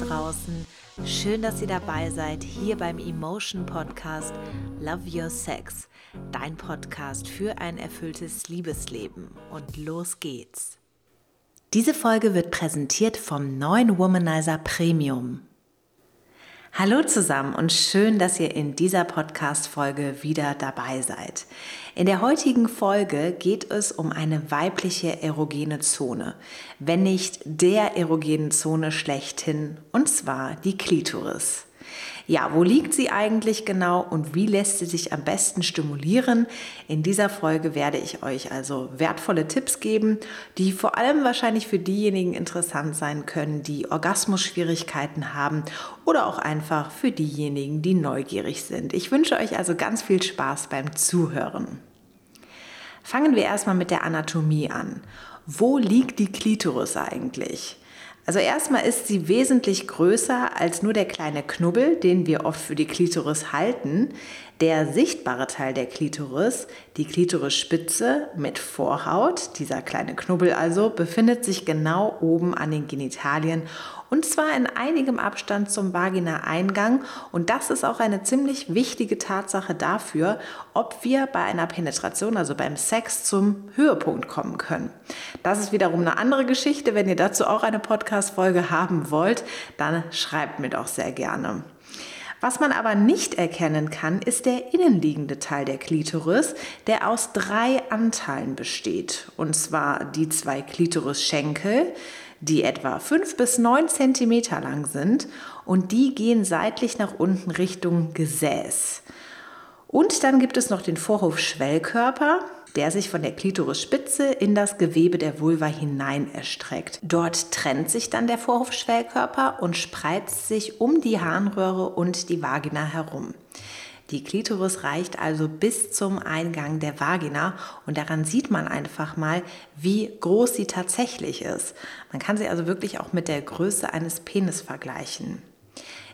draußen. Schön, dass ihr dabei seid hier beim Emotion Podcast Love Your Sex, dein Podcast für ein erfülltes Liebesleben. Und los geht's. Diese Folge wird präsentiert vom neuen Womanizer Premium. Hallo zusammen und schön, dass ihr in dieser Podcast-Folge wieder dabei seid. In der heutigen Folge geht es um eine weibliche erogene Zone, wenn nicht der erogenen Zone schlechthin, und zwar die Klitoris. Ja, wo liegt sie eigentlich genau und wie lässt sie sich am besten stimulieren? In dieser Folge werde ich euch also wertvolle Tipps geben, die vor allem wahrscheinlich für diejenigen interessant sein können, die Orgasmusschwierigkeiten haben oder auch einfach für diejenigen, die neugierig sind. Ich wünsche euch also ganz viel Spaß beim Zuhören. Fangen wir erstmal mit der Anatomie an. Wo liegt die Klitoris eigentlich? Also erstmal ist sie wesentlich größer als nur der kleine Knubbel, den wir oft für die Klitoris halten. Der sichtbare Teil der Klitoris, die Klitorisspitze mit Vorhaut, dieser kleine Knubbel also, befindet sich genau oben an den Genitalien und zwar in einigem Abstand zum Vagina-Eingang. Und das ist auch eine ziemlich wichtige Tatsache dafür, ob wir bei einer Penetration, also beim Sex, zum Höhepunkt kommen können. Das ist wiederum eine andere Geschichte. Wenn ihr dazu auch eine Podcast-Folge haben wollt, dann schreibt mir doch sehr gerne. Was man aber nicht erkennen kann, ist der innenliegende Teil der Klitoris, der aus drei Anteilen besteht. Und zwar die zwei Klitorisschenkel, die etwa 5 bis 9 cm lang sind und die gehen seitlich nach unten Richtung Gesäß. Und dann gibt es noch den Vorhofschwellkörper, der sich von der Klitorisspitze in das Gewebe der Vulva hinein erstreckt. Dort trennt sich dann der Vorhofschwellkörper und spreizt sich um die Harnröhre und die Vagina herum. Die Klitoris reicht also bis zum Eingang der Vagina und daran sieht man einfach mal, wie groß sie tatsächlich ist. Man kann sie also wirklich auch mit der Größe eines Penis vergleichen.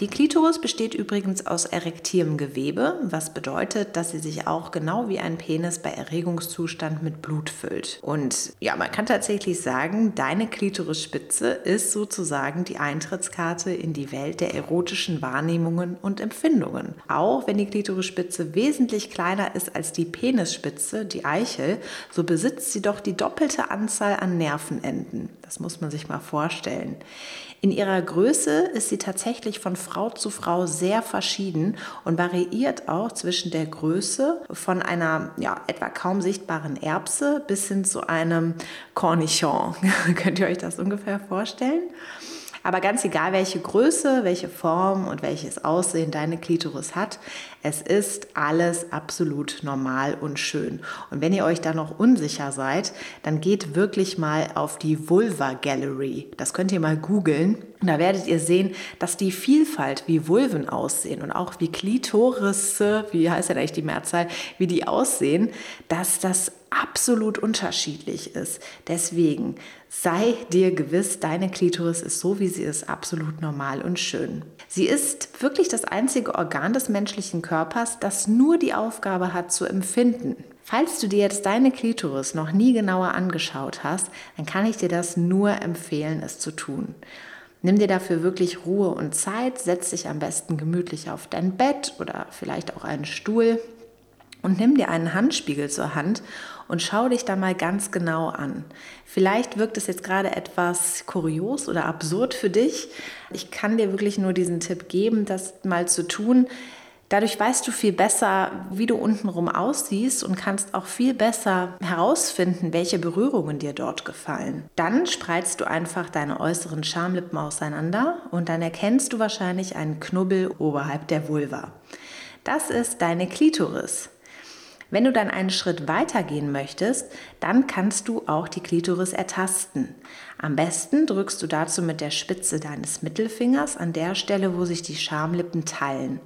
Die Klitoris besteht übrigens aus erektivem Gewebe, was bedeutet, dass sie sich auch genau wie ein Penis bei Erregungszustand mit Blut füllt. Und ja, man kann tatsächlich sagen, deine Klitorisspitze ist sozusagen die Eintrittskarte in die Welt der erotischen Wahrnehmungen und Empfindungen. Auch wenn die Klitorisspitze wesentlich kleiner ist als die Penisspitze, die Eichel, so besitzt sie doch die doppelte Anzahl an Nervenenden. Das muss man sich mal vorstellen. In ihrer Größe ist sie tatsächlich von Frau zu Frau sehr verschieden und variiert auch zwischen der Größe von einer ja, etwa kaum sichtbaren Erbse bis hin zu einem Cornichon. Könnt ihr euch das ungefähr vorstellen? Aber ganz egal, welche Größe, welche Form und welches Aussehen deine Klitoris hat, es ist alles absolut normal und schön. Und wenn ihr euch da noch unsicher seid, dann geht wirklich mal auf die Vulva Gallery. Das könnt ihr mal googeln. Und da werdet ihr sehen, dass die Vielfalt, wie Vulven aussehen und auch wie Klitorisse, wie heißt denn eigentlich die Mehrzahl, wie die aussehen, dass das absolut unterschiedlich ist. Deswegen sei dir gewiss, deine Klitoris ist so, wie sie ist, absolut normal und schön. Sie ist wirklich das einzige Organ des menschlichen Körpers, das nur die Aufgabe hat zu empfinden. Falls du dir jetzt deine Klitoris noch nie genauer angeschaut hast, dann kann ich dir das nur empfehlen, es zu tun. Nimm dir dafür wirklich Ruhe und Zeit, setz dich am besten gemütlich auf dein Bett oder vielleicht auch einen Stuhl und nimm dir einen Handspiegel zur Hand und schau dich da mal ganz genau an. Vielleicht wirkt es jetzt gerade etwas kurios oder absurd für dich. Ich kann dir wirklich nur diesen Tipp geben, das mal zu tun. Dadurch weißt du viel besser, wie du untenrum aussiehst und kannst auch viel besser herausfinden, welche Berührungen dir dort gefallen. Dann spreizt du einfach deine äußeren Schamlippen auseinander und dann erkennst du wahrscheinlich einen Knubbel oberhalb der Vulva. Das ist deine Klitoris. Wenn du dann einen Schritt weiter gehen möchtest, dann kannst du auch die Klitoris ertasten. Am besten drückst du dazu mit der Spitze deines Mittelfingers an der Stelle, wo sich die Schamlippen teilen.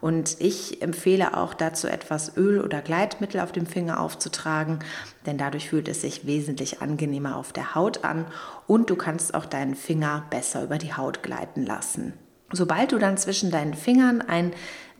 Und ich empfehle auch dazu etwas Öl oder Gleitmittel auf dem Finger aufzutragen, denn dadurch fühlt es sich wesentlich angenehmer auf der Haut an und du kannst auch deinen Finger besser über die Haut gleiten lassen. Sobald du dann zwischen deinen Fingern ein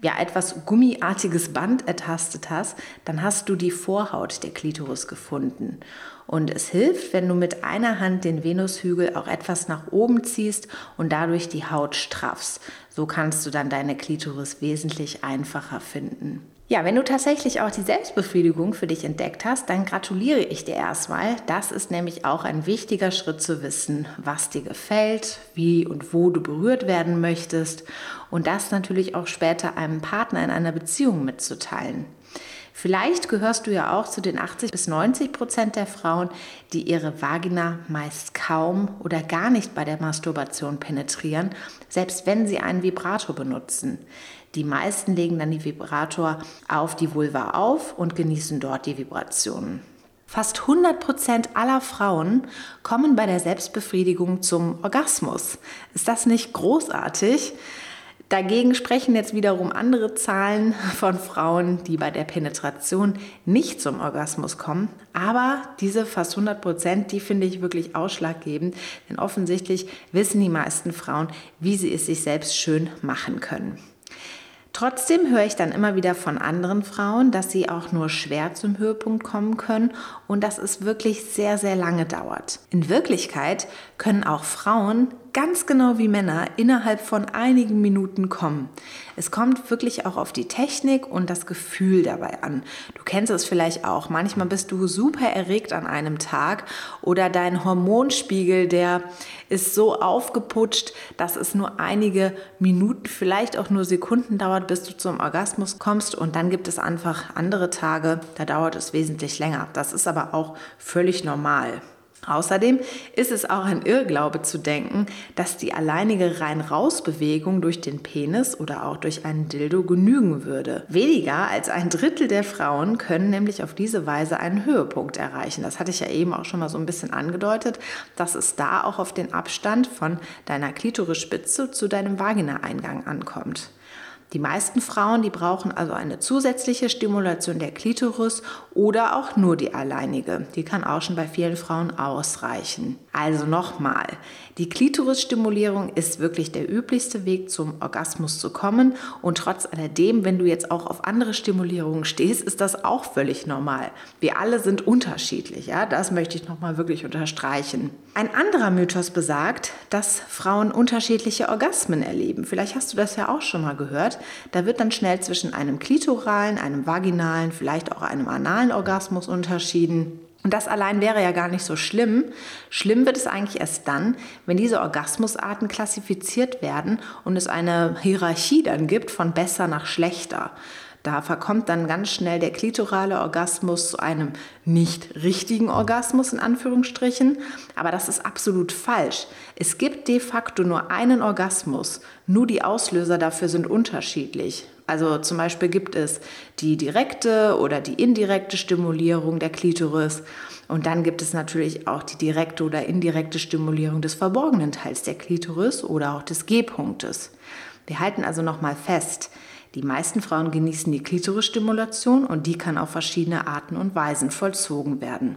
ja, etwas gummiartiges Band ertastet hast, dann hast du die Vorhaut der Klitoris gefunden. Und es hilft, wenn du mit einer Hand den Venushügel auch etwas nach oben ziehst und dadurch die Haut straffst. So kannst du dann deine Klitoris wesentlich einfacher finden. Ja, wenn du tatsächlich auch die Selbstbefriedigung für dich entdeckt hast, dann gratuliere ich dir erstmal. Das ist nämlich auch ein wichtiger Schritt zu wissen, was dir gefällt, wie und wo du berührt werden möchtest und das natürlich auch später einem Partner in einer Beziehung mitzuteilen. Vielleicht gehörst du ja auch zu den 80 bis 90 Prozent der Frauen, die ihre Vagina meist kaum oder gar nicht bei der Masturbation penetrieren, selbst wenn sie einen Vibrator benutzen. Die meisten legen dann die Vibrator auf die Vulva auf und genießen dort die Vibrationen. Fast 100 Prozent aller Frauen kommen bei der Selbstbefriedigung zum Orgasmus. Ist das nicht großartig? Dagegen sprechen jetzt wiederum andere Zahlen von Frauen, die bei der Penetration nicht zum Orgasmus kommen. Aber diese fast 100 Prozent, die finde ich wirklich ausschlaggebend, denn offensichtlich wissen die meisten Frauen, wie sie es sich selbst schön machen können. Trotzdem höre ich dann immer wieder von anderen Frauen, dass sie auch nur schwer zum Höhepunkt kommen können und dass es wirklich sehr, sehr lange dauert. In Wirklichkeit können auch Frauen ganz genau wie Männer innerhalb von einigen Minuten kommen. Es kommt wirklich auch auf die Technik und das Gefühl dabei an. Du kennst es vielleicht auch. Manchmal bist du super erregt an einem Tag oder dein Hormonspiegel, der ist so aufgeputscht, dass es nur einige Minuten, vielleicht auch nur Sekunden dauert, bis du zum Orgasmus kommst. Und dann gibt es einfach andere Tage, da dauert es wesentlich länger. Das ist aber auch völlig normal. Außerdem ist es auch ein Irrglaube zu denken, dass die alleinige Rein-Raus-Bewegung durch den Penis oder auch durch einen Dildo genügen würde. Weniger als ein Drittel der Frauen können nämlich auf diese Weise einen Höhepunkt erreichen. Das hatte ich ja eben auch schon mal so ein bisschen angedeutet, dass es da auch auf den Abstand von deiner Klitorisspitze zu deinem Vaginaeingang ankommt. Die meisten Frauen, die brauchen also eine zusätzliche Stimulation der Klitoris oder auch nur die alleinige. Die kann auch schon bei vielen Frauen ausreichen. Also nochmal, die Klitorisstimulierung ist wirklich der üblichste Weg zum Orgasmus zu kommen und trotz alledem, wenn du jetzt auch auf andere Stimulierungen stehst, ist das auch völlig normal. Wir alle sind unterschiedlich, ja, das möchte ich nochmal wirklich unterstreichen. Ein anderer Mythos besagt, dass Frauen unterschiedliche Orgasmen erleben. Vielleicht hast du das ja auch schon mal gehört. Da wird dann schnell zwischen einem klitoralen, einem vaginalen, vielleicht auch einem analen Orgasmus unterschieden. Und das allein wäre ja gar nicht so schlimm. Schlimm wird es eigentlich erst dann, wenn diese Orgasmusarten klassifiziert werden und es eine Hierarchie dann gibt von besser nach schlechter. Da verkommt dann ganz schnell der klitorale Orgasmus zu einem nicht richtigen Orgasmus in Anführungsstrichen. Aber das ist absolut falsch. Es gibt de facto nur einen Orgasmus. Nur die Auslöser dafür sind unterschiedlich. Also zum Beispiel gibt es die direkte oder die indirekte Stimulierung der Klitoris. Und dann gibt es natürlich auch die direkte oder indirekte Stimulierung des verborgenen Teils der Klitoris oder auch des G-Punktes. Wir halten also nochmal fest, die meisten Frauen genießen die Klitorisstimulation und die kann auf verschiedene Arten und Weisen vollzogen werden.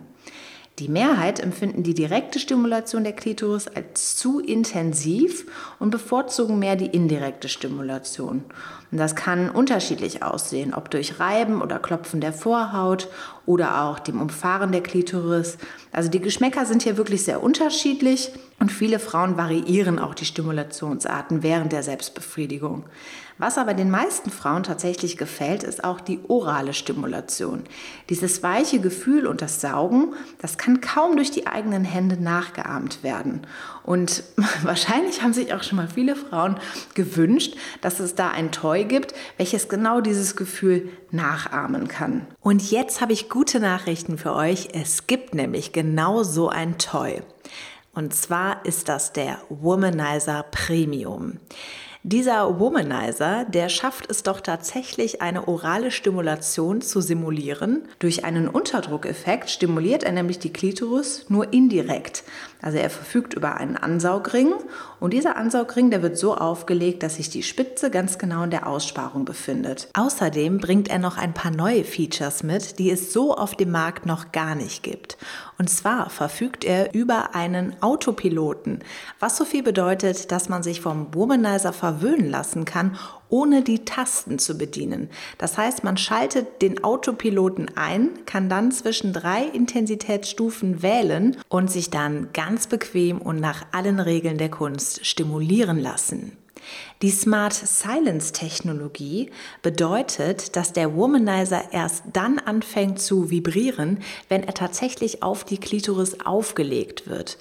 Die Mehrheit empfinden die direkte Stimulation der Klitoris als zu intensiv und bevorzugen mehr die indirekte Stimulation. Und das kann unterschiedlich aussehen, ob durch Reiben oder Klopfen der Vorhaut oder auch dem Umfahren der Klitoris. Also die Geschmäcker sind hier wirklich sehr unterschiedlich und viele Frauen variieren auch die Stimulationsarten während der Selbstbefriedigung. Was aber den meisten Frauen tatsächlich gefällt, ist auch die orale Stimulation. Dieses weiche Gefühl und das Saugen, das kann kaum durch die eigenen Hände nachgeahmt werden. Und wahrscheinlich haben sich auch schon mal viele Frauen gewünscht, dass es da ein Toy gibt, welches genau dieses Gefühl nachahmen kann. Und jetzt habe ich gute Nachrichten für euch. Es gibt nämlich genau so ein Toy. Und zwar ist das der Womanizer Premium. Dieser Womanizer, der schafft es doch tatsächlich, eine orale Stimulation zu simulieren. Durch einen Unterdruckeffekt stimuliert er nämlich die Klitoris nur indirekt. Also er verfügt über einen Ansaugring und dieser Ansaugring, der wird so aufgelegt, dass sich die Spitze ganz genau in der Aussparung befindet. Außerdem bringt er noch ein paar neue Features mit, die es so auf dem Markt noch gar nicht gibt. Und zwar verfügt er über einen Autopiloten, was so viel bedeutet, dass man sich vom Womanizer verwöhnen lassen kann, ohne die Tasten zu bedienen. Das heißt, man schaltet den Autopiloten ein, kann dann zwischen drei Intensitätsstufen wählen und sich dann ganz bequem und nach allen Regeln der Kunst stimulieren lassen. Die Smart Silence Technologie bedeutet, dass der Womanizer erst dann anfängt zu vibrieren, wenn er tatsächlich auf die Klitoris aufgelegt wird.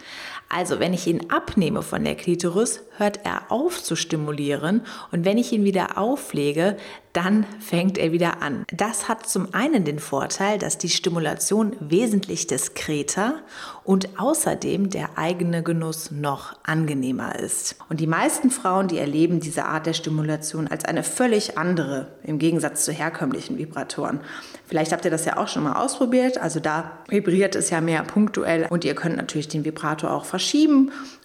Also wenn ich ihn abnehme von der Klitoris, hört er auf zu stimulieren und wenn ich ihn wieder auflege, dann fängt er wieder an. Das hat zum einen den Vorteil, dass die Stimulation wesentlich diskreter und außerdem der eigene Genuss noch angenehmer ist. Und die meisten Frauen, die erleben diese Art der Stimulation als eine völlig andere im Gegensatz zu herkömmlichen Vibratoren. Vielleicht habt ihr das ja auch schon mal ausprobiert. Also da vibriert es ja mehr punktuell und ihr könnt natürlich den Vibrator auch verschieben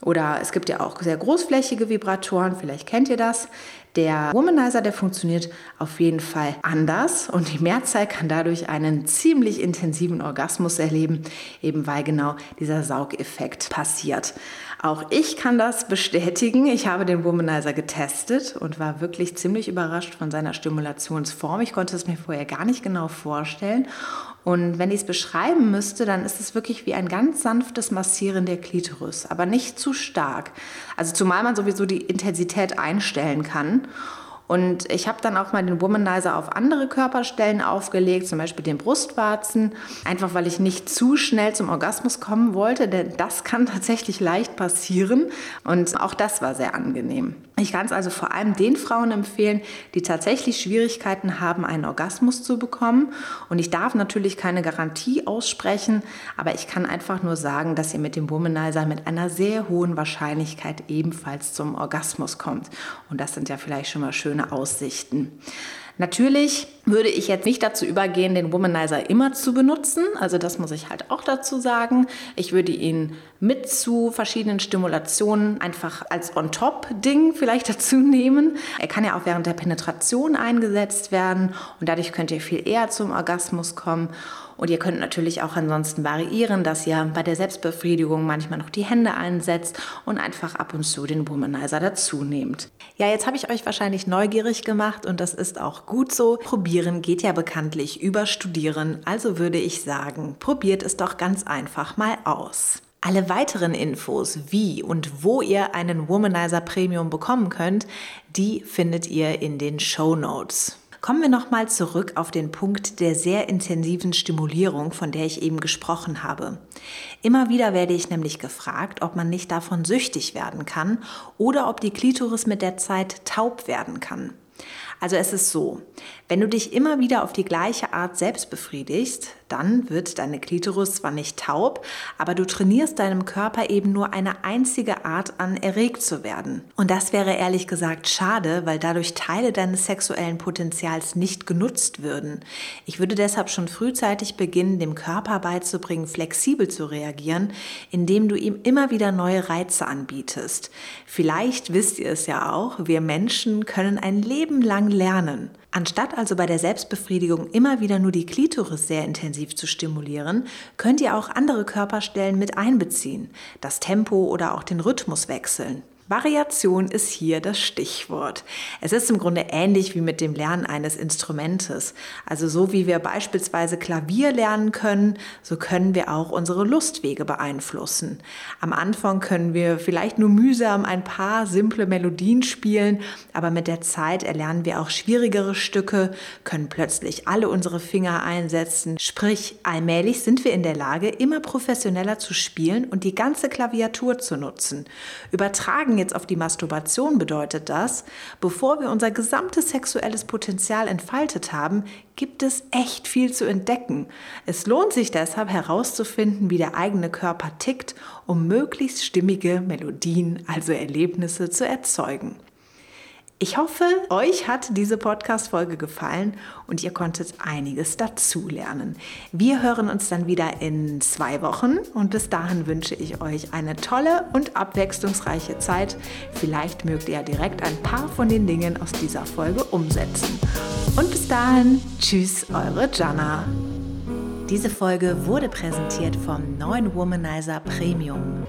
oder es gibt ja auch sehr großflächige Vibratoren. Vielleicht kennt ihr das. Der Womanizer, der funktioniert auf jeden Fall anders und die Mehrzahl kann dadurch einen ziemlich intensiven Orgasmus erleben, eben weil genau dieser Saugeffekt passiert. Auch ich kann das bestätigen. Ich habe den Womanizer getestet und war wirklich ziemlich überrascht von seiner Stimulationsform. Ich konnte es mir vorher gar nicht genau vorstellen. Und wenn ich es beschreiben müsste, dann ist es wirklich wie ein ganz sanftes Massieren der Klitoris, aber nicht zu stark. Also zumal man sowieso die Intensität einstellen kann. Und ich habe dann auch mal den Womanizer auf andere Körperstellen aufgelegt, zum Beispiel den Brustwarzen, einfach weil ich nicht zu schnell zum Orgasmus kommen wollte, denn das kann tatsächlich leicht passieren. Und auch das war sehr angenehm. Ich kann es also vor allem den Frauen empfehlen, die tatsächlich Schwierigkeiten haben, einen Orgasmus zu bekommen. Und ich darf natürlich keine Garantie aussprechen, aber ich kann einfach nur sagen, dass ihr mit dem Womanizer mit einer sehr hohen Wahrscheinlichkeit ebenfalls zum Orgasmus kommt. Und das sind ja vielleicht schon mal schöne schöne Aussichten. Natürlich würde ich jetzt nicht dazu übergehen, den Womanizer immer zu benutzen. Also das muss ich halt auch dazu sagen. Ich würde ihn mit zu verschiedenen Stimulationen einfach als On-Top-Ding vielleicht dazu nehmen. Er kann ja auch während der Penetration eingesetzt werden und dadurch könnt ihr viel eher zum Orgasmus kommen. Und ihr könnt natürlich auch ansonsten variieren, dass ihr bei der Selbstbefriedigung manchmal noch die Hände einsetzt und einfach ab und zu den Womanizer dazu nehmt. Ja, jetzt habe ich euch wahrscheinlich neugierig gemacht und das ist auch gut so. Probieren geht ja bekanntlich über Studieren, also würde ich sagen, probiert es doch ganz einfach mal aus. Alle weiteren Infos, wie und wo ihr einen Womanizer Premium bekommen könnt, die findet ihr in den Show Notes. Kommen wir nochmal zurück auf den Punkt der sehr intensiven Stimulierung, von der ich eben gesprochen habe. Immer wieder werde ich nämlich gefragt, ob man nicht davon süchtig werden kann oder ob die Klitoris mit der Zeit taub werden kann. Also es ist so, wenn du dich immer wieder auf die gleiche Art selbst befriedigst, dann wird deine Klitoris zwar nicht taub, aber du trainierst deinem Körper eben nur eine einzige Art an, erregt zu werden. Und das wäre ehrlich gesagt schade, weil dadurch Teile deines sexuellen Potenzials nicht genutzt würden. Ich würde deshalb schon frühzeitig beginnen, dem Körper beizubringen, flexibel zu reagieren, indem du ihm immer wieder neue Reize anbietest. Vielleicht wisst ihr es ja auch, wir Menschen können ein Leben lang lernen. Anstatt also bei der Selbstbefriedigung immer wieder nur die Klitoris sehr intensiv zu stimulieren, könnt ihr auch andere Körperstellen mit einbeziehen, das Tempo oder auch den Rhythmus wechseln. Variation ist hier das Stichwort. Es ist im Grunde ähnlich wie mit dem Lernen eines Instrumentes. Also so wie wir beispielsweise Klavier lernen können, so können wir auch unsere Lustwege beeinflussen. Am Anfang können wir vielleicht nur mühsam ein paar simple Melodien spielen, aber mit der Zeit erlernen wir auch schwierigere Stücke, können plötzlich alle unsere Finger einsetzen. Sprich, allmählich sind wir in der Lage, immer professioneller zu spielen und die ganze Klaviatur zu nutzen. Übertragen Übertragen jetzt auf die Masturbation bedeutet das, bevor wir unser gesamtes sexuelles Potenzial entfaltet haben, gibt es echt viel zu entdecken. Es lohnt sich deshalb herauszufinden, wie der eigene Körper tickt, um möglichst stimmige Melodien, also Erlebnisse zu erzeugen. Ich hoffe, euch hat diese Podcast-Folge gefallen und ihr konntet einiges dazulernen. Wir hören uns dann wieder in zwei Wochen und bis dahin wünsche ich euch eine tolle und abwechslungsreiche Zeit. Vielleicht mögt ihr direkt ein paar von den Dingen aus dieser Folge umsetzen. Und bis dahin, tschüss, eure Jana. Diese Folge wurde präsentiert vom neuen Womanizer Premium.